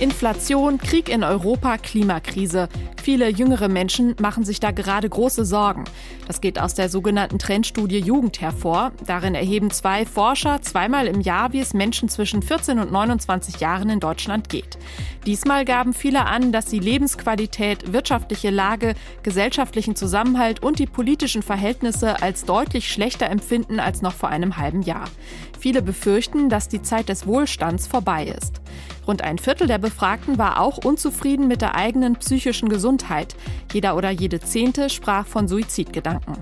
Inflation, Krieg in Europa, Klimakrise. Viele jüngere Menschen machen sich da gerade große Sorgen. Das geht aus der sogenannten Trendstudie Jugend hervor. Darin erheben zwei Forscher zweimal im Jahr, wie es Menschen zwischen 14 und 29 Jahren in Deutschland geht. Diesmal gaben viele an, dass sie Lebensqualität, wirtschaftliche Lage, gesellschaftlichen Zusammenhalt und die politischen Verhältnisse als deutlich schlechter empfinden als noch vor einem halben Jahr. Viele befürchten, dass die Zeit des Wohlstands vorbei ist. Rund ein Viertel der Befragten war auch unzufrieden mit der eigenen psychischen Gesundheit. Jeder oder jede Zehnte sprach von Suizidgedanken.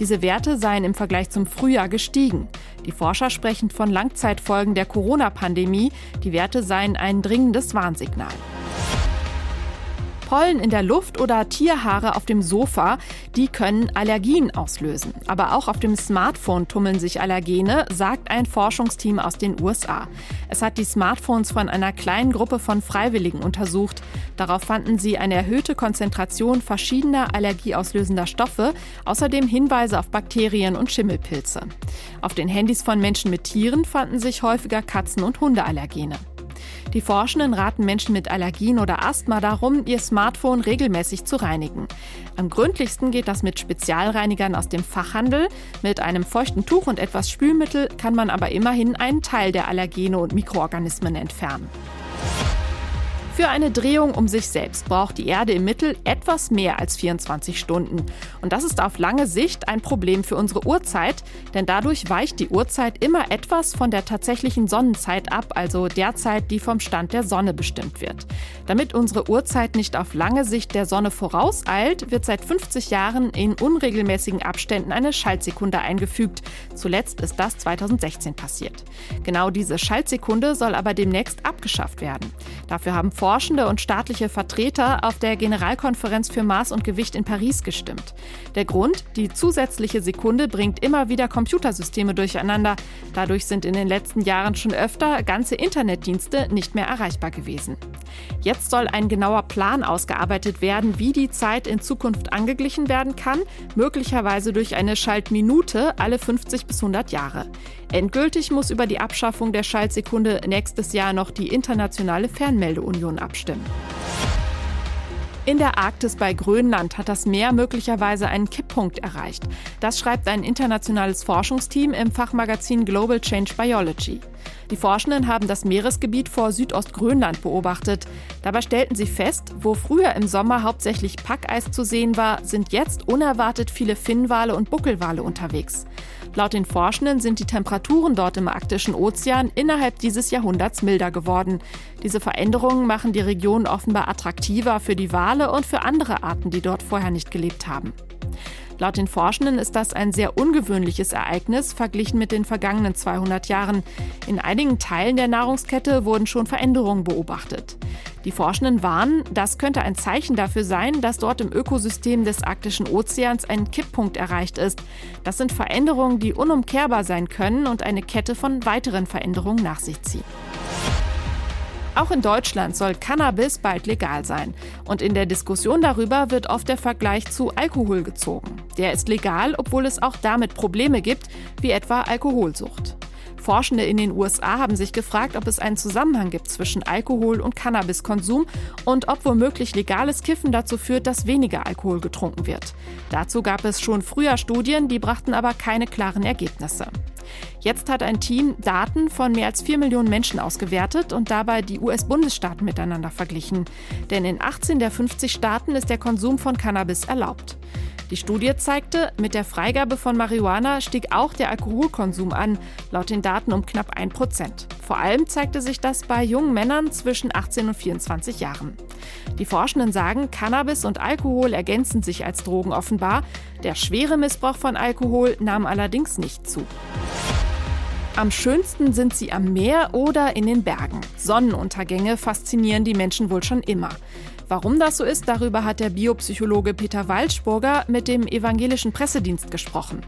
Diese Werte seien im Vergleich zum Frühjahr gestiegen. Die Forscher sprechen von Langzeitfolgen der Corona-Pandemie. Die Werte seien ein dringendes Warnsignal. Pollen in der Luft oder Tierhaare auf dem Sofa, die können Allergien auslösen. Aber auch auf dem Smartphone tummeln sich Allergene, sagt ein Forschungsteam aus den USA. Es hat die Smartphones von einer kleinen Gruppe von Freiwilligen untersucht. Darauf fanden sie eine erhöhte Konzentration verschiedener allergieauslösender Stoffe, außerdem Hinweise auf Bakterien und Schimmelpilze. Auf den Handys von Menschen mit Tieren fanden sich häufiger Katzen- und Hundeallergene. Die Forschenden raten Menschen mit Allergien oder Asthma darum, ihr Smartphone regelmäßig zu reinigen. Am gründlichsten geht das mit Spezialreinigern aus dem Fachhandel. Mit einem feuchten Tuch und etwas Spülmittel kann man aber immerhin einen Teil der Allergene und Mikroorganismen entfernen. Für eine Drehung um sich selbst braucht die Erde im Mittel etwas mehr als 24 Stunden. Und das ist auf lange Sicht ein Problem für unsere Uhrzeit, denn dadurch weicht die Uhrzeit immer etwas von der tatsächlichen Sonnenzeit ab, also der Zeit, die vom Stand der Sonne bestimmt wird. Damit unsere Uhrzeit nicht auf lange Sicht der Sonne vorauseilt, wird seit 50 Jahren in unregelmäßigen Abständen eine Schaltsekunde eingefügt. Zuletzt ist das 2016 passiert. Genau diese Schaltsekunde soll aber demnächst abgeschafft werden. Dafür haben Forschende und staatliche Vertreter auf der Generalkonferenz für Maß und Gewicht in Paris gestimmt. Der Grund, die zusätzliche Sekunde bringt immer wieder Computersysteme durcheinander. Dadurch sind in den letzten Jahren schon öfter ganze Internetdienste nicht mehr erreichbar gewesen. Jetzt soll ein genauer Plan ausgearbeitet werden, wie die Zeit in Zukunft angeglichen werden kann, möglicherweise durch eine Schaltminute alle 50 bis 100 Jahre. Endgültig muss über die Abschaffung der Schaltsekunde nächstes Jahr noch die Internationale Fernmeldeunion abstimmen. In der Arktis bei Grönland hat das Meer möglicherweise einen Kipppunkt erreicht. Das schreibt ein internationales Forschungsteam im Fachmagazin Global Change Biology. Die Forschenden haben das Meeresgebiet vor Südostgrönland beobachtet. Dabei stellten sie fest, wo früher im Sommer hauptsächlich Packeis zu sehen war, sind jetzt unerwartet viele Finnwale und Buckelwale unterwegs. Laut den Forschenden sind die Temperaturen dort im arktischen Ozean innerhalb dieses Jahrhunderts milder geworden. Diese Veränderungen machen die Region offenbar attraktiver für die Wale und für andere Arten, die dort vorher nicht gelebt haben. Laut den Forschenden ist das ein sehr ungewöhnliches Ereignis verglichen mit den vergangenen 200 Jahren. In einigen Teilen der Nahrungskette wurden schon Veränderungen beobachtet. Die Forschenden warnen, das könnte ein Zeichen dafür sein, dass dort im Ökosystem des arktischen Ozeans ein Kipppunkt erreicht ist. Das sind Veränderungen, die unumkehrbar sein können und eine Kette von weiteren Veränderungen nach sich ziehen. Auch in Deutschland soll Cannabis bald legal sein. Und in der Diskussion darüber wird oft der Vergleich zu Alkohol gezogen. Der ist legal, obwohl es auch damit Probleme gibt, wie etwa Alkoholsucht. Forschende in den USA haben sich gefragt, ob es einen Zusammenhang gibt zwischen Alkohol und Cannabiskonsum und ob womöglich legales Kiffen dazu führt, dass weniger Alkohol getrunken wird. Dazu gab es schon früher Studien, die brachten aber keine klaren Ergebnisse. Jetzt hat ein Team Daten von mehr als 4 Millionen Menschen ausgewertet und dabei die US-Bundesstaaten miteinander verglichen. Denn in 18 der 50 Staaten ist der Konsum von Cannabis erlaubt. Die Studie zeigte, mit der Freigabe von Marihuana stieg auch der Alkoholkonsum an, laut den Daten um knapp 1 Prozent. Vor allem zeigte sich das bei jungen Männern zwischen 18 und 24 Jahren. Die Forschenden sagen, Cannabis und Alkohol ergänzen sich als Drogen offenbar. Der schwere Missbrauch von Alkohol nahm allerdings nicht zu. Am schönsten sind sie am Meer oder in den Bergen. Sonnenuntergänge faszinieren die Menschen wohl schon immer. Warum das so ist, darüber hat der Biopsychologe Peter Waldspurger mit dem evangelischen Pressedienst gesprochen.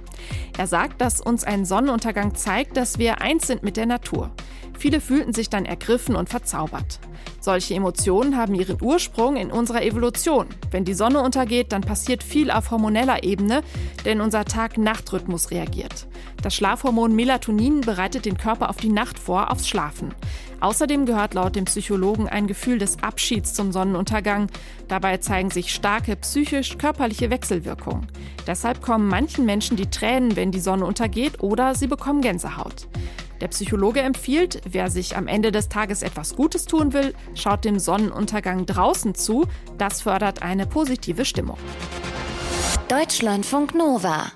Er sagt, dass uns ein Sonnenuntergang zeigt, dass wir eins sind mit der Natur. Viele fühlten sich dann ergriffen und verzaubert. Solche Emotionen haben ihren Ursprung in unserer Evolution. Wenn die Sonne untergeht, dann passiert viel auf hormoneller Ebene, denn unser Tag-Nacht-Rhythmus reagiert. Das Schlafhormon Melatonin bereitet den Körper auf die Nacht vor, aufs Schlafen. Außerdem gehört laut dem Psychologen ein Gefühl des Abschieds zum Sonnenuntergang. Dabei zeigen sich starke psychisch-körperliche Wechselwirkungen. Deshalb kommen manchen Menschen die Tränen, wenn die Sonne untergeht, oder sie bekommen Gänsehaut. Der Psychologe empfiehlt, wer sich am Ende des Tages etwas Gutes tun will, schaut dem Sonnenuntergang draußen zu. Das fördert eine positive Stimmung. Deutschlandfunk Nova